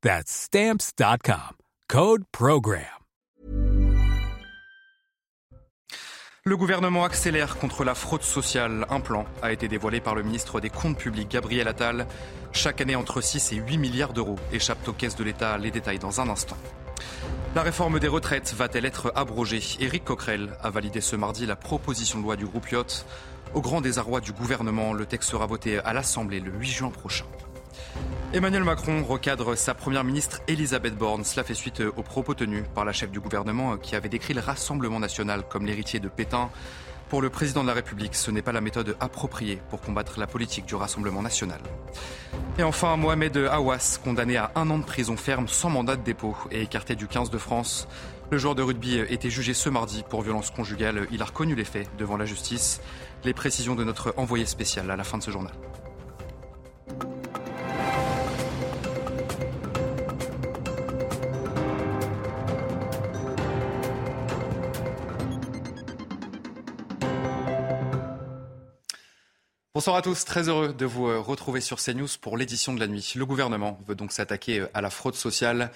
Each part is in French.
That's Stamps.com. Code Program. Le gouvernement accélère contre la fraude sociale. Un plan a été dévoilé par le ministre des Comptes publics, Gabriel Attal. Chaque année, entre 6 et 8 milliards d'euros échappent aux caisses de l'État. Les détails dans un instant. La réforme des retraites va-t-elle être abrogée? Éric Coquerel a validé ce mardi la proposition de loi du groupe Yacht. Au grand désarroi du gouvernement, le texte sera voté à l'Assemblée le 8 juin prochain. Emmanuel Macron recadre sa première ministre Elisabeth Borne. Cela fait suite aux propos tenus par la chef du gouvernement qui avait décrit le Rassemblement national comme l'héritier de Pétain. Pour le président de la République, ce n'est pas la méthode appropriée pour combattre la politique du Rassemblement national. Et enfin, Mohamed Awas, condamné à un an de prison ferme sans mandat de dépôt et écarté du 15 de France. Le joueur de rugby était jugé ce mardi pour violence conjugale. Il a reconnu les faits devant la justice. Les précisions de notre envoyé spécial à la fin de ce journal. Bonsoir à tous, très heureux de vous euh, retrouver sur CNews pour l'édition de la nuit. Le gouvernement veut donc s'attaquer à la fraude sociale.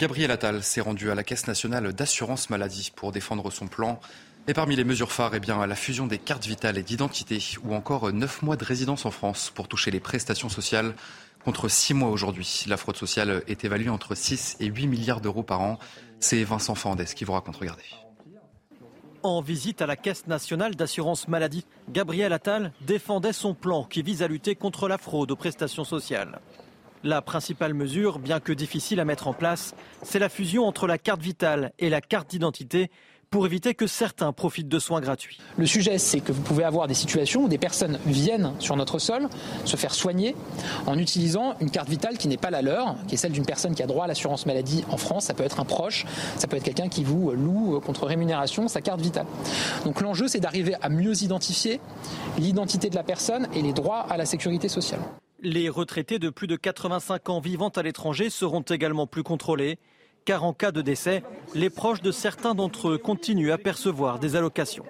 Gabriel Attal s'est rendu à la Caisse nationale d'assurance maladie pour défendre son plan. Et parmi les mesures phares, eh bien, la fusion des cartes vitales et d'identité ou encore 9 mois de résidence en France pour toucher les prestations sociales contre 6 mois aujourd'hui. La fraude sociale est évaluée entre 6 et 8 milliards d'euros par an. C'est Vincent Fandès qui vous raconte, regardez. En visite à la Caisse nationale d'assurance maladie, Gabriel Attal défendait son plan qui vise à lutter contre la fraude aux prestations sociales. La principale mesure, bien que difficile à mettre en place, c'est la fusion entre la carte vitale et la carte d'identité pour éviter que certains profitent de soins gratuits. Le sujet, c'est que vous pouvez avoir des situations où des personnes viennent sur notre sol se faire soigner en utilisant une carte vitale qui n'est pas la leur, qui est celle d'une personne qui a droit à l'assurance maladie en France. Ça peut être un proche, ça peut être quelqu'un qui vous loue contre rémunération sa carte vitale. Donc l'enjeu, c'est d'arriver à mieux identifier l'identité de la personne et les droits à la sécurité sociale. Les retraités de plus de 85 ans vivant à l'étranger seront également plus contrôlés car en cas de décès, les proches de certains d'entre eux continuent à percevoir des allocations.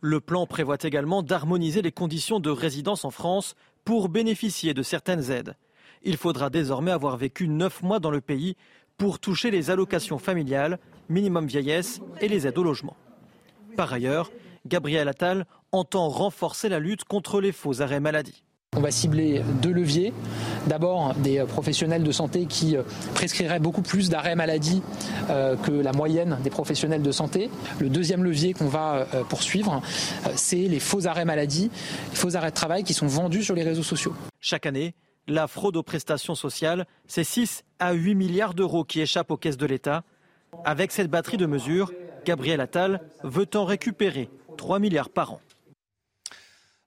Le plan prévoit également d'harmoniser les conditions de résidence en France pour bénéficier de certaines aides. Il faudra désormais avoir vécu 9 mois dans le pays pour toucher les allocations familiales, minimum vieillesse et les aides au logement. Par ailleurs, Gabriel Attal entend renforcer la lutte contre les faux arrêts maladie. On va cibler deux leviers. D'abord, des professionnels de santé qui euh, prescriraient beaucoup plus d'arrêts maladie euh, que la moyenne des professionnels de santé. Le deuxième levier qu'on va euh, poursuivre, c'est les faux arrêts maladie, les faux arrêts de travail qui sont vendus sur les réseaux sociaux. Chaque année, la fraude aux prestations sociales, c'est 6 à 8 milliards d'euros qui échappent aux caisses de l'État. Avec cette batterie de mesures, Gabriel Attal veut en récupérer 3 milliards par an.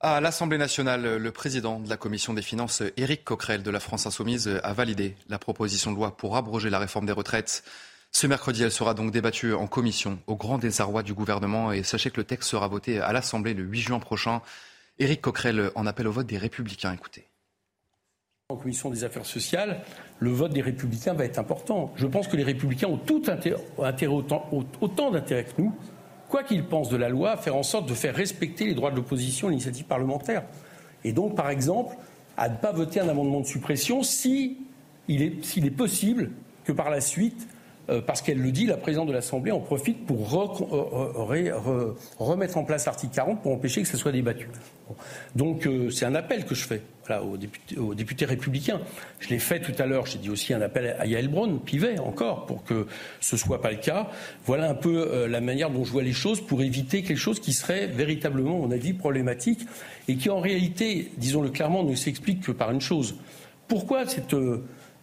À l'Assemblée nationale, le président de la commission des finances, Éric Coquerel de la France insoumise, a validé la proposition de loi pour abroger la réforme des retraites. Ce mercredi, elle sera donc débattue en commission au grand désarroi du gouvernement et sachez que le texte sera voté à l'Assemblée le 8 juin prochain. Éric Coquerel en appelle au vote des Républicains. Écoutez. En commission des affaires sociales, le vote des Républicains va être important. Je pense que les Républicains ont tout autant d'intérêt que nous quoi qu'il pense de la loi, faire en sorte de faire respecter les droits de l'opposition et l'initiative parlementaire. Et donc, par exemple, à ne pas voter un amendement de suppression si s'il est possible que par la suite, parce qu'elle le dit, la présidente de l'Assemblée en profite pour remettre en place l'article 40 pour empêcher que ça soit débattu. Donc euh, c'est un appel que je fais aux, députés, républicains. Je l'ai fait tout à l'heure, j'ai dit aussi un appel à Yael Braun, Pivet encore, pour que ce ne soit pas le cas. Voilà un peu euh, la manière dont je vois les choses pour éviter quelque chose qui serait véritablement, à mon avis, problématique et qui en réalité, disons-le clairement, ne s'explique que par une chose. Pourquoi cette...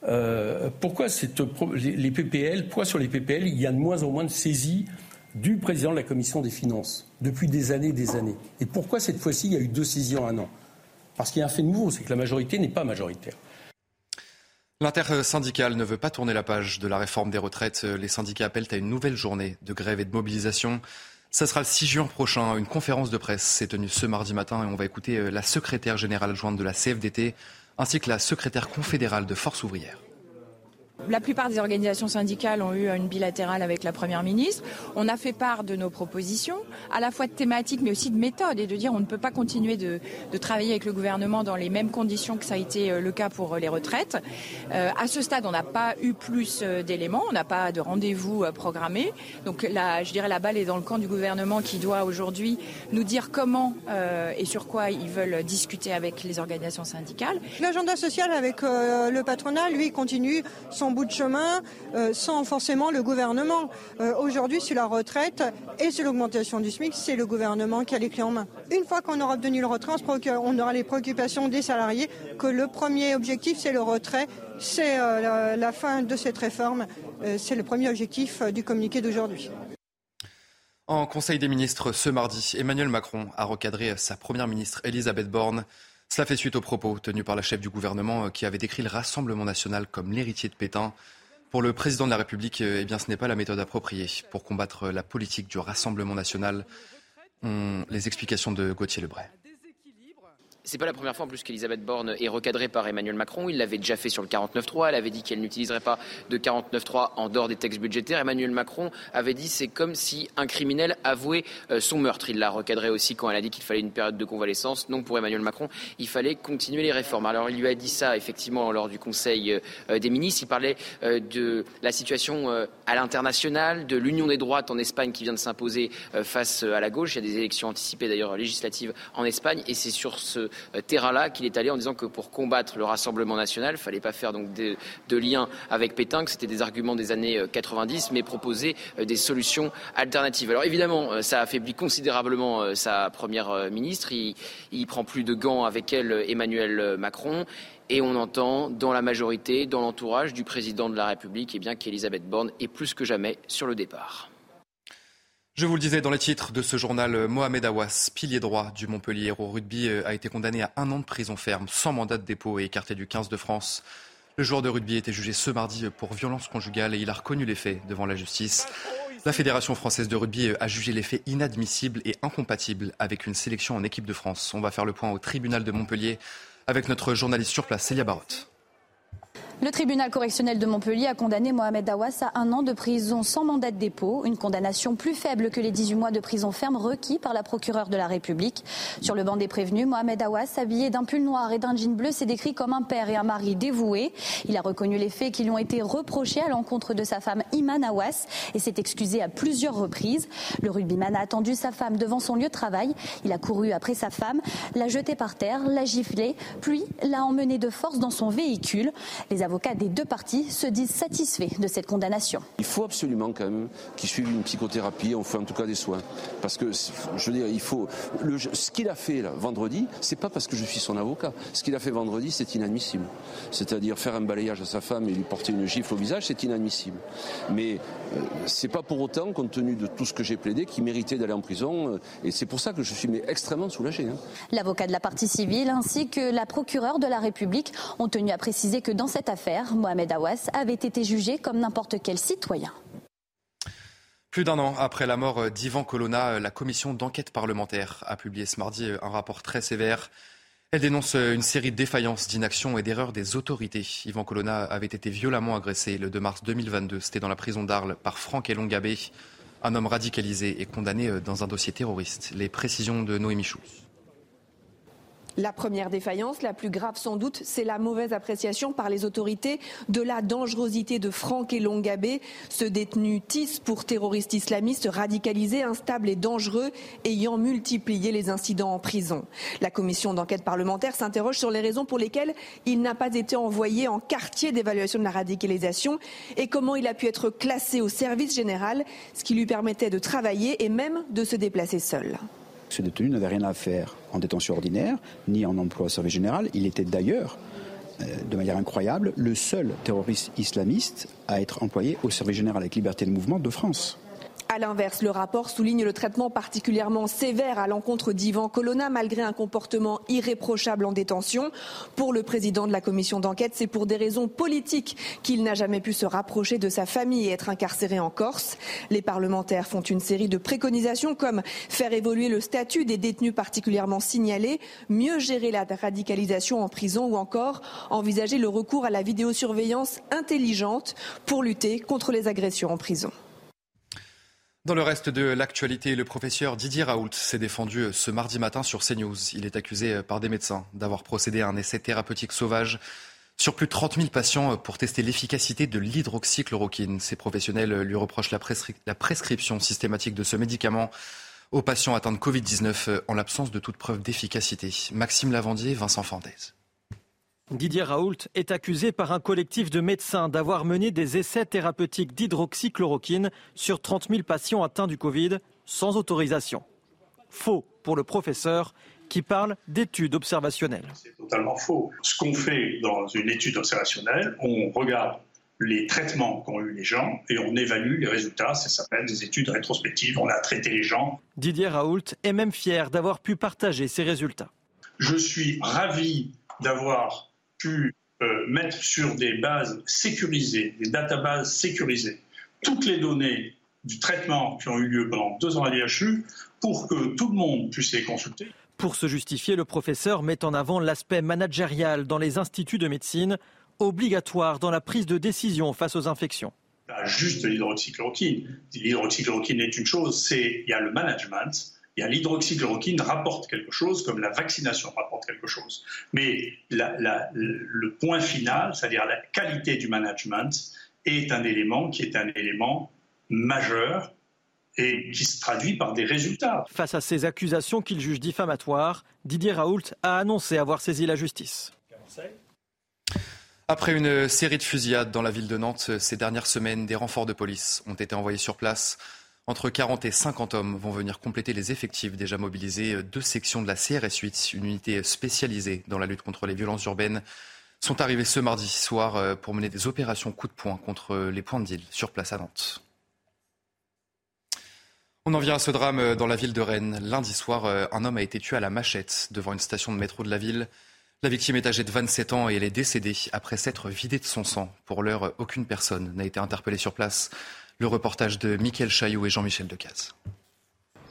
Euh, pourquoi cette, les PPL, pourquoi sur les PPL, il y a de moins en moins de saisies du président de la commission des finances depuis des années et des années? Et pourquoi cette fois-ci il y a eu deux saisies en un an? Parce qu'il y a un fait nouveau, c'est que la majorité n'est pas majoritaire. L'intersyndicale ne veut pas tourner la page de la réforme des retraites. Les syndicats appellent à une nouvelle journée de grève et de mobilisation. Ça sera le 6 juin prochain. Une conférence de presse s'est tenue ce mardi matin et on va écouter euh, la secrétaire générale adjointe de la CFDT ainsi que la secrétaire confédérale de Force ouvrière. La plupart des organisations syndicales ont eu une bilatérale avec la Première ministre. On a fait part de nos propositions, à la fois de thématiques mais aussi de méthodes, et de dire on ne peut pas continuer de, travailler avec le gouvernement dans les mêmes conditions que ça a été euh, le cas pour euh, les retraites. Euh, à ce stade, on n'a pas eu plus d'éléments, on n'a pas de rendez-vous programmé. Donc là, je dirais la balle est dans le camp du gouvernement qui doit aujourd'hui nous dire comment et sur quoi ils veulent discuter avec les organisations syndicales. L'agenda social avec le patronat, lui, continue son bout de chemin euh, sans forcément le gouvernement. Euh, aujourd'hui, sur la retraite et sur l'augmentation du SMIC, c'est le gouvernement qui a les clés en main. Une fois qu'on aura obtenu le retrait, on aura les préoccupations des salariés, que le premier objectif, c'est le retrait, c'est euh, la, fin de cette réforme. c'est le premier objectif du communiqué d'aujourd'hui. En Conseil des ministres ce mardi, Emmanuel Macron a recadré sa première ministre Elisabeth Borne. Cela fait suite aux propos tenus par la chef du gouvernement euh, qui avait décrit le Rassemblement national comme l'héritier de Pétain. Pour le président de la République, euh, eh bien, ce n'est pas la méthode appropriée pour combattre la politique du Rassemblement national. les explications de Gauthier Lebray. C'est pas la première fois en plus qu'Elisabeth Borne est recadrée par Emmanuel Macron. Il l'avait déjà fait sur le 49.3. Elle avait dit qu'elle n'utiliserait pas de 49.3 en dehors des textes budgétaires. Emmanuel Macron avait dit c'est comme si un criminel avouait euh, son meurtre. Il l'a recadré aussi quand elle a dit qu'il fallait une période de convalescence. Donc pour Emmanuel Macron, il fallait continuer les réformes. Alors il lui a dit ça effectivement lors du Conseil euh, des ministres. Il parlait euh, de la situation à l'international, de l'union des droites en Espagne qui vient de s'imposer face à la gauche. Il y a des élections anticipées d'ailleurs législatives en Espagne et c'est sur ce euh, terrain-là qu'il est allé en disant que pour combattre le Rassemblement national, il ne fallait pas faire donc de, lien avec Pétain, que c'était des arguments des années 90, euh, mais proposer euh, des solutions alternatives. Alors évidemment, ça affaiblit considérablement sa première ministre. Il, il prend plus de gants avec elle, Emmanuel Macron. Et on entend dans la majorité, dans l'entourage du président de la République, eh bien qu'Elisabeth Borne est plus que jamais sur le départ. Je vous le disais dans les titres de ce journal, Mohamed Awas, pilier droit du Montpellier Héros Rugby, euh, a été condamné à un an de prison ferme sans mandat de dépôt et écarté du 15 de France. Le joueur de rugby a été jugé ce mardi pour violence conjugale et il a reconnu les faits devant la justice. La Fédération française de rugby euh, a jugé les faits inadmissibles et incompatibles avec une sélection en équipe de France. On va faire le point au tribunal de Montpellier avec notre journaliste sur place, Célia Barotte. Le tribunal correctionnel de Montpellier a condamné Mohamed Awas à un an de prison sans mandat de dépôt, une condamnation plus faible que les 18 mois de prison ferme requis par la procureure de la République. Sur le banc des prévenus, Mohamed Awas, habillé d'un pull noir et d'un jean bleu, s'est décrit comme un père et un mari dévoué. Il a reconnu les faits qui lui ont été reprochés à l'encontre de sa femme Iman Awas et s'est excusé à plusieurs reprises. Le rugbyman a attendu sa femme devant son lieu de travail. Il a couru après sa femme, l'a jetée par terre, l'a giflée, puis l'a emmenée de force dans son véhicule. Avocats des deux parties se disent satisfaits de cette condamnation. Il faut absolument quand même qu'il suive une psychothérapie, on fait en tout cas des soins. Parce que, je veux dire, il faut. Le, ce qu'il a fait là, vendredi, c'est pas parce que je suis son avocat. Ce qu'il a fait vendredi, c'est inadmissible. C'est-à-dire faire un balayage à sa femme et lui porter une gifle au visage, c'est inadmissible. Mais euh, c'est pas pour autant, compte tenu de tout ce que j'ai plaidé, qu'il méritait d'aller en prison. Euh, et c'est pour ça que je suis mais, extrêmement soulagé. Hein. L'avocat de la partie civile ainsi que la procureure de la République ont tenu à préciser que dans cette affaire, Mohamed Awas avait été jugé comme n'importe quel citoyen. Plus d'un an après la mort d'Ivan Colonna, la commission d'enquête parlementaire a publié ce mardi un rapport très sévère. Elle dénonce une série de défaillances, d'inaction et d'erreurs des autorités. Yvan Colonna avait été violemment agressé le 2 mars 2022. C'était dans la prison d'Arles par Franck Elongabé, un homme radicalisé et condamné dans un dossier terroriste. Les précisions de Noémie Schulz. La première défaillance, la plus grave sans doute, c'est la mauvaise appréciation par les autorités de la dangerosité de Franck et Longabé, ce détenu TIS pour terroriste islamiste radicalisé, instable et dangereux, ayant multiplié les incidents en prison. La commission d'enquête parlementaire s'interroge sur les raisons pour lesquelles il n'a pas été envoyé en quartier d'évaluation de la radicalisation et comment il a pu être classé au service général, ce qui lui permettait de travailler et même de se déplacer seul. Ce détenu n'avait rien à faire en détention ordinaire, ni en emploi au service général. Il était d'ailleurs, euh, de manière incroyable, le seul terroriste islamiste à être employé au service général avec liberté de mouvement de France. À l'inverse, le rapport souligne le traitement particulièrement sévère à l'encontre d'Ivan Colonna malgré un comportement irréprochable en détention. Pour le président de la commission d'enquête, c'est pour des raisons politiques qu'il n'a jamais pu se rapprocher de sa famille et être incarcéré en Corse. Les parlementaires font une série de préconisations comme faire évoluer le statut des détenus particulièrement signalés, mieux gérer la radicalisation en prison ou encore envisager le recours à la vidéosurveillance intelligente pour lutter contre les agressions en prison. Dans le reste de l'actualité, le professeur Didier Raoult s'est défendu ce mardi matin sur CNews. Il est accusé par des médecins d'avoir procédé à un essai thérapeutique sauvage sur plus de 30 000 patients pour tester l'efficacité de l'hydroxychloroquine. Ces professionnels lui reprochent la, prescription systématique de ce médicament aux patients atteints de Covid-19 en l'absence de toute preuve d'efficacité. Maxime Lavandier, Vincent Fandez. Didier Raoult est accusé par un collectif de médecins d'avoir mené des essais thérapeutiques d'hydroxychloroquine sur 30 000 patients atteints du Covid sans autorisation. Faux pour le professeur qui parle d'études observationnelles. C'est totalement faux. Ce qu'on fait dans une étude observationnelle, on regarde les traitements qu'ont eu les gens et on évalue les résultats. Ça s'appelle des études rétrospectives. On a traité les gens. Didier Raoult est même fier d'avoir pu partager ces résultats. Je suis ravi d'avoir pu euh, mettre sur des bases sécurisées, des databases sécurisées, toutes les données du traitement qui ont eu lieu pendant deux ans à l'IHU pour que tout le monde puisse les consulter. Pour se justifier, le professeur met en avant l'aspect managérial dans les instituts de médecine, obligatoire dans la prise de décision face aux infections. Pas juste l'hydroxychloroquine. L'hydroxychloroquine est une chose, c'est il y a le management, il y a l'hydroxychloroquine rapporte quelque chose, comme la vaccination rapporte quelque chose. Mais le point final, c'est-à-dire la qualité du management, est un élément qui est un élément majeur et qui se traduit par des résultats. Face à ces accusations qu'il juge diffamatoires, Didier Raoult a annoncé avoir saisi la justice. Après une série de fusillades dans la ville de Nantes ces dernières semaines, des renforts de police ont été envoyés sur place. Entre 40 et 50 hommes vont venir compléter les effectifs déjà mobilisés. Deux sections de la CRS 8, une unité spécialisée dans la lutte contre les violences urbaines, sont arrivées ce mardi soir euh, pour mener des opérations coup de poing contre les points de deal sur place à Nantes. On en vient à ce drame dans la ville de Rennes. Lundi soir, euh, un homme a été tué à la machette devant une station de métro de la ville. La victime est âgée de 27 ans et elle est décédée après s'être vidée de son sang. Pour l'heure, aucune personne n'a été interpellée sur place. Le reportage de Mickaël Chaillot et Jean-Michel Decaze.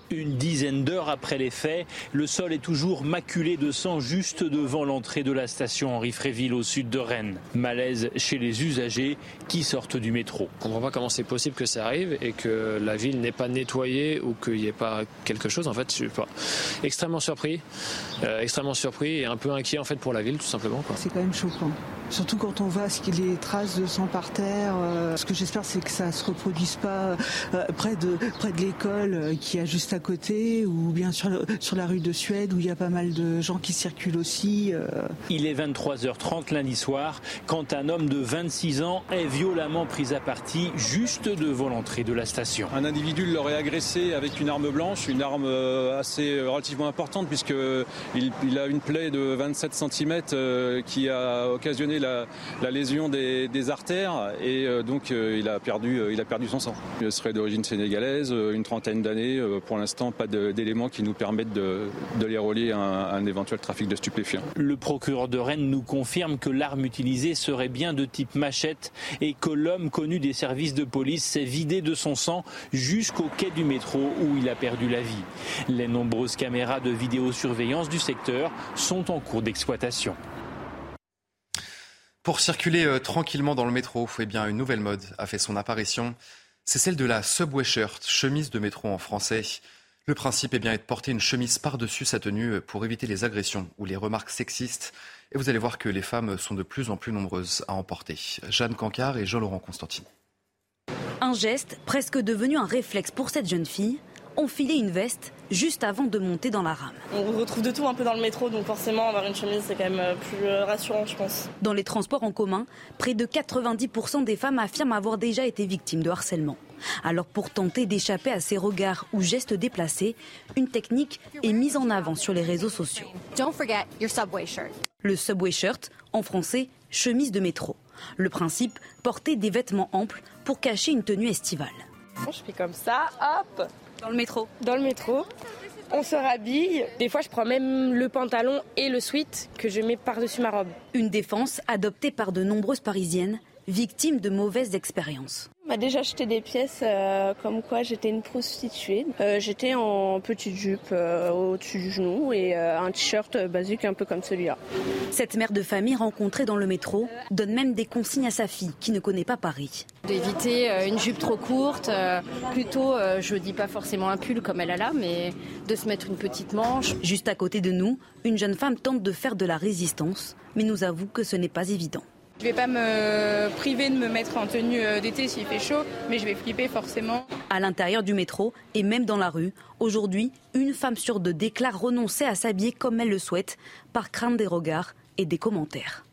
Une dizaine d'heures après les faits, le sol est toujours maculé de sang juste devant l'entrée de la station Henri Fréville au sud de Rennes. Malaise chez les usagers qui sortent du métro. Je comprends pas comment c'est possible que ça arrive et que la ville n'ait pas nettoyé ou qu'il n'y ait pas quelque chose. En fait, je suis pas extrêmement surpris, euh, extrêmement surpris et un peu inquiet en fait pour la ville tout simplement. C'est quand même choquant. Surtout quand on voit ce qu'il y a traces de sang par terre. Euh, ce que j'espère, c'est que ça se reproduise pas euh, près de près de l'école qui a juste à côté, ou bien sur, sur la rue de Suède où il y a pas mal de gens qui circulent aussi. Euh. Il est 23h30 lundi soir quand un homme de 26 ans est violemment pris à partie juste devant l'entrée de la station. Un individu l'aurait agressé avec une arme blanche, une arme euh, assez euh, relativement importante puisque il, a une plaie de 27 cm qui a occasionné la, lésion des, artères et donc il a perdu il a perdu son sang. Il serait d'origine sénégalaise, une trentaine d'années pour l'instant l'instant, pas d'éléments qui nous permettent de, les relier à un, éventuel trafic de stupéfiants. Le procureur de Rennes nous confirme que l'arme utilisée serait bien de type machette et que l'homme connu des services de police s'est vidé de son sang jusqu'au quai du métro où il a perdu la vie. Les nombreuses caméras de vidéosurveillance du secteur sont en cours d'exploitation. Pour circuler euh, tranquillement dans le métro, eh bien, une nouvelle mode a fait son apparition. C'est celle de la subway shirt, chemise de métro en français. Le principe est bien de porter une chemise par-dessus sa tenue pour éviter les agressions ou les remarques sexistes. Et vous allez voir que les femmes sont de plus en plus nombreuses à en porter. Jeanne Cancard et Jean-Laurent Constantine. Un geste presque devenu un réflexe pour cette jeune fille, enfiler une veste juste avant de monter dans la rame. On retrouve de tout un peu dans le métro, donc forcément avoir une chemise c'est quand même euh, plus euh, rassurant je pense. Dans les transports en commun, près de 90% des femmes affirment avoir déjà été victimes de harcèlement. Alors pour tenter d'échapper à ces regards ou gestes déplacés, une technique est mise en avant sur les réseaux sociaux. Le subway shirt, en français, chemise de métro. Le principe, porter des vêtements amples pour cacher une tenue estivale. Je fais comme ça, hop Dans le métro Dans le métro. On se rhabille. Des fois, je prends même le pantalon et le sweat que je mets par-dessus ma robe. Une défense adoptée par de nombreuses Parisiennes victime de mauvaises expériences. On m'a déjà acheté des pièces euh, comme quoi j'étais une prostituée. Euh, j'étais en petite jupe euh, au-dessus du genou et un t-shirt basique un peu comme celui-là. Cette mère de famille rencontrée dans le métro donne même des consignes à sa fille qui ne connaît pas Paris. D'éviter une jupe trop courte, plutôt, je dis pas forcément un pull comme elle a là, mais de se mettre une petite manche. Juste à côté de nous, une jeune femme tente de faire de la résistance, mais nous avoue que ce n'est pas évident. Je vais pas me priver de me mettre en tenue euh, d'été s'il fait chaud, mais je vais flipper forcément. À l'intérieur du métro et même dans la rue, aujourd'hui, une femme sur deux déclare renoncer à s'habiller comme elle le souhaite, par crainte des regards et des commentaires.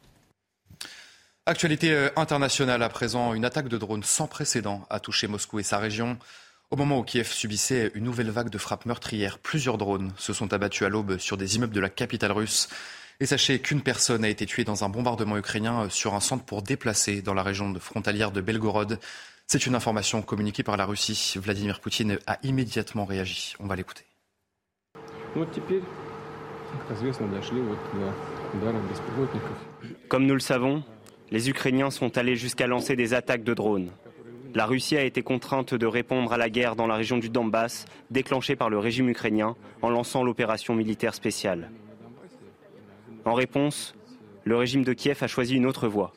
Actualité euh, internationale à présent, une attaque de drone sans précédent a touché Moscou et sa région. Au moment où Kiev subissait une nouvelle vague de frappes meurtrières, plusieurs drones se sont abattus à l'aube sur des immeubles de la capitale russe. Et sachez qu'une personne a été tuée dans un bombardement ukrainien euh, sur un centre pour déplacer dans la région de frontalière de Belgorod. C'est une information communiquée par la Russie. Vladimir Poutine a immédiatement réagi. On va l'écouter. Comme nous le savons, les Ukrainiens sont allés jusqu'à lancer des attaques de drones. La Russie a été contrainte de répondre à la guerre dans la région du Donbass, déclenchée par le régime ukrainien en lançant l'opération militaire spéciale. En réponse, le régime de Kiev a choisi une autre voie.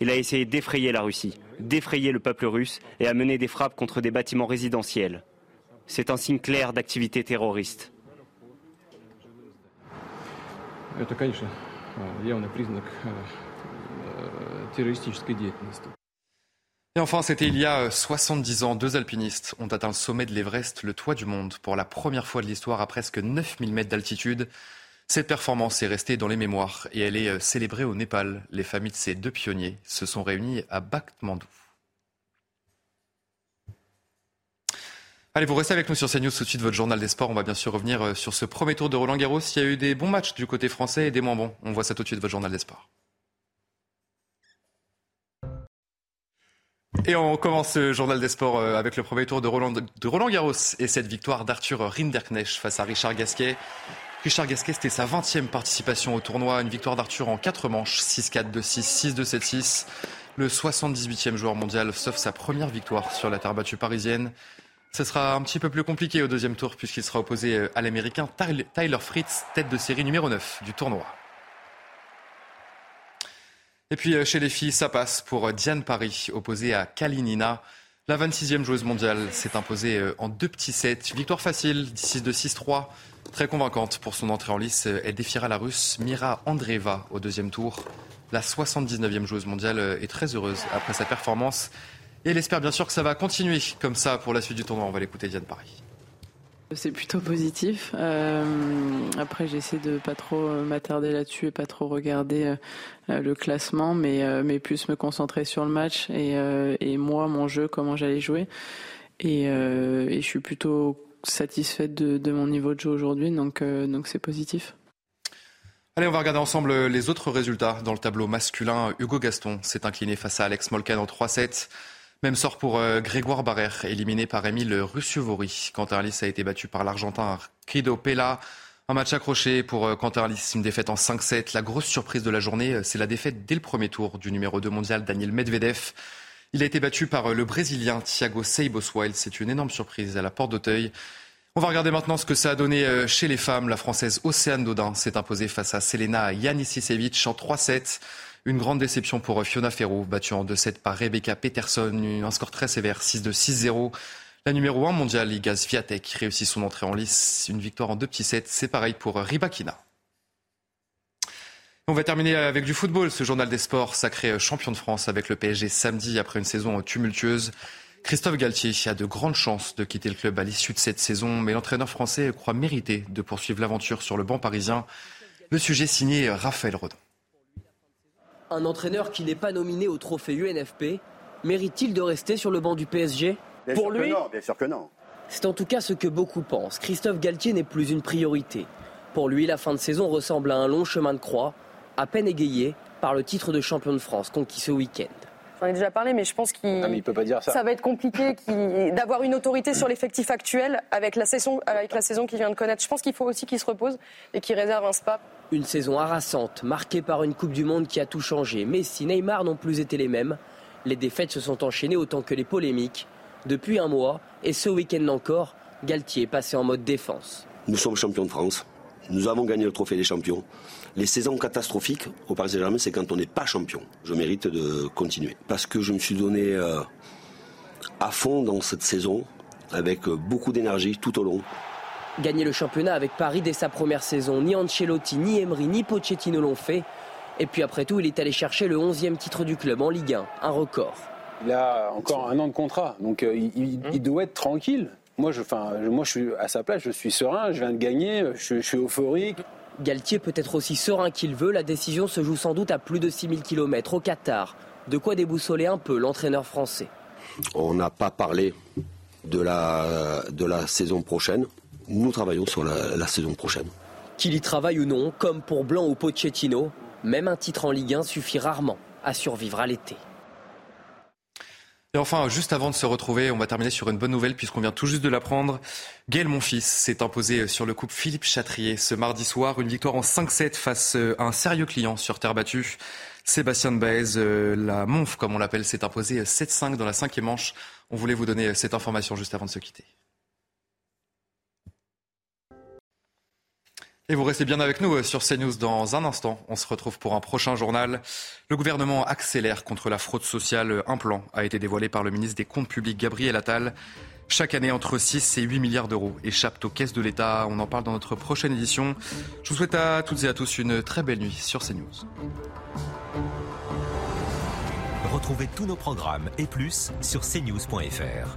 Il a essayé d'effrayer la Russie, d'effrayer le peuple russe et a mené des frappes contre des bâtiments résidentiels. C'est un signe clair d'activité terroriste. Et enfin, c'était il y a 70 ans, deux alpinistes ont atteint le sommet de l'Everest, le toit du monde, pour la première fois de l'histoire à presque 9000 mètres d'altitude. Cette performance est restée dans les mémoires et elle est euh, célébrée au Népal. Les familles de ces deux pionniers se sont réunies à Bakhmandou. Allez, vous restez avec nous sur CNews tout de suite, votre journal des sports. On va bien sûr revenir euh, sur ce premier tour de Roland Garros. Il y a eu des bons matchs du côté français et des moins bons. On voit ça tout de suite, votre journal des sports. Et on commence ce journal des sports euh, avec le premier tour de Roland, de Roland Garros et cette victoire d'Arthur Rinderknecht face à Richard Gasquet. Richard Gasquet, c'était sa 20e participation au tournoi. Une victoire d'Arthur en 4 manches, 6-4, 2-6, 6-2, 7-6. Le 78e joueur mondial, sauf sa première victoire sur la terre battue parisienne. Ce sera un petit peu plus compliqué au deuxième tour puisqu'il sera opposé à l'Américain Tyler Fritz, tête de série numéro 9 du tournoi. Et puis euh, chez les filles, ça passe pour Diane Paris, opposée à Kalinina. La 26e joueuse mondiale s'est imposée euh, en deux petits sets. Victoire facile, 6-2, 6-3. Très convaincante pour son entrée en lice, elle défiera la russe Mira Andreeva au deuxième tour. La 79e joueuse mondiale est très heureuse après sa performance et elle espère bien sûr que ça va continuer comme ça pour la suite du tournoi. On va l'écouter Diane Paris. C'est plutôt positif. Euh, après, j'essaie de pas trop m'attarder là-dessus et pas trop regarder euh, le classement, mais, mais plus me concentrer sur le match et, et moi, mon jeu, comment j'allais jouer. Et, je suis plutôt satisfaite de, mon niveau de jeu aujourd'hui, donc euh, c'est positif. Allez, on va regarder ensemble les autres résultats dans le tableau masculin. Hugo Gaston s'est incliné face à Alex Molcan en 3-7. Même sort pour euh, Grégoire Barrère, éliminé par Émile Russievori. Quentin Alice a été battu par l'Argentin Crido Pella. Un match accroché pour euh, Quentin Alice, une défaite en 5-7. La grosse surprise de la journée, c'est la défaite dès le premier tour du numéro 2 mondial Daniel Medvedev. Il a été battu par euh, le Brésilien Thiago Seiboswile. C'est une énorme surprise à la porte d'Auteuil. On va regarder maintenant ce que ça a donné euh, chez les femmes. La Française Océane Dodin s'est imposée face à Selena Janisicevic en 3-7. Une grande déception pour Fiona Ferro, battue en 2-7 par Rebecca Peterson. Un score très sévère, 6-2, 6-0. La numéro 1 mondiale, Iga Swiatek, réussit son entrée en lice. Une victoire en deux petits sets. C'est pareil pour Ribakina. On va terminer avec du football. Ce journal des sports sacré champion de France avec le PSG samedi après une saison tumultueuse. Christophe Galtier a de grandes chances de quitter le club à l'issue de cette saison, mais l'entraîneur français croit mériter de poursuivre l'aventure sur le banc parisien. Le sujet signé Raphaël Rodon. Un entraîneur qui n'est pas nominé au trophée UNFP mérite-t-il de rester sur le banc du PSG Pour lui, bien sûr que non. C'est en tout cas ce que beaucoup pensent. Christophe Galtier n'est plus une priorité. Pour lui, la fin de saison ressemble à un long chemin de croix à peine égayé par le titre de champion de France conquis ce week-end. J'en ai déjà parlé, mais je pense qu'il peut pas dire ça. ça va être compliqué d'avoir une autorité sur l'effectif actuel avec la, saison, avec la saison qu'il vient de connaître. Je pense qu'il faut aussi qu'il se repose et qu'il réserve un spa. Une saison harassante, marquée par une Coupe du Monde qui a tout changé. Messi, Neymar n'ont plus été les mêmes. Les défaites se sont enchaînées autant que les polémiques. Depuis un mois, et ce week-end encore, Galtier est passé en mode défense. Nous sommes champions de France. Nous avons gagné le trophée des champions. Les saisons catastrophiques au Paris Saint-Germain, c'est quand on n'est pas champion. Je mérite de continuer. Parce que je me suis donné euh, à fond dans cette saison, avec euh, beaucoup d'énergie tout au long. Gagner le championnat avec Paris dès sa première saison, ni Ancelotti, ni Emery, ni Pochettino l'ont fait. Et puis après tout, il est allé chercher le 11e titre du club en Ligue 1, un record. Il a encore un an de contrat, donc euh, il, il doit être tranquille. Moi, je, moi, je suis à sa place, je suis serein, je viens de gagner, je, suis euphorique. Galtier peut être aussi serein qu'il veut. La décision se joue sans doute à plus de 6000 km au Qatar. De quoi déboussoler un peu l'entraîneur français. On n'a pas parlé de la, de la saison prochaine. Nous travaillons sur la, la saison prochaine. Qu'il y travaille ou non, comme pour Blanc ou Pochettino, même un titre en Ligue 1 suffit rarement à survivre à l'été. Et enfin, juste avant de se retrouver, on va terminer sur une bonne nouvelle puisqu'on vient tout juste de l'apprendre. Gaël Monfils s'est imposé sur le couple Philippe Chatrier ce mardi soir. Une victoire en 5-7 face à un sérieux client sur terre battue. Sébastien Baez, euh, la Monf comme on l'appelle, s'est imposé 7-5 dans la cinquième manche. On voulait vous donner cette information juste avant de se quitter. Et vous restez bien avec nous euh, sur CNews dans un instant. On se retrouve pour un prochain journal. Le gouvernement accélère contre la fraude sociale. Un plan a été dévoilé par le ministre des Comptes publics Gabriel Attal. Chaque année, entre 6 et 8 milliards d'euros échappent aux caisses de l'État. On en parle dans notre prochaine édition. Je vous souhaite à toutes et à tous une très belle nuit sur CNews. Retrouvez tous nos programmes et plus sur cnews.fr.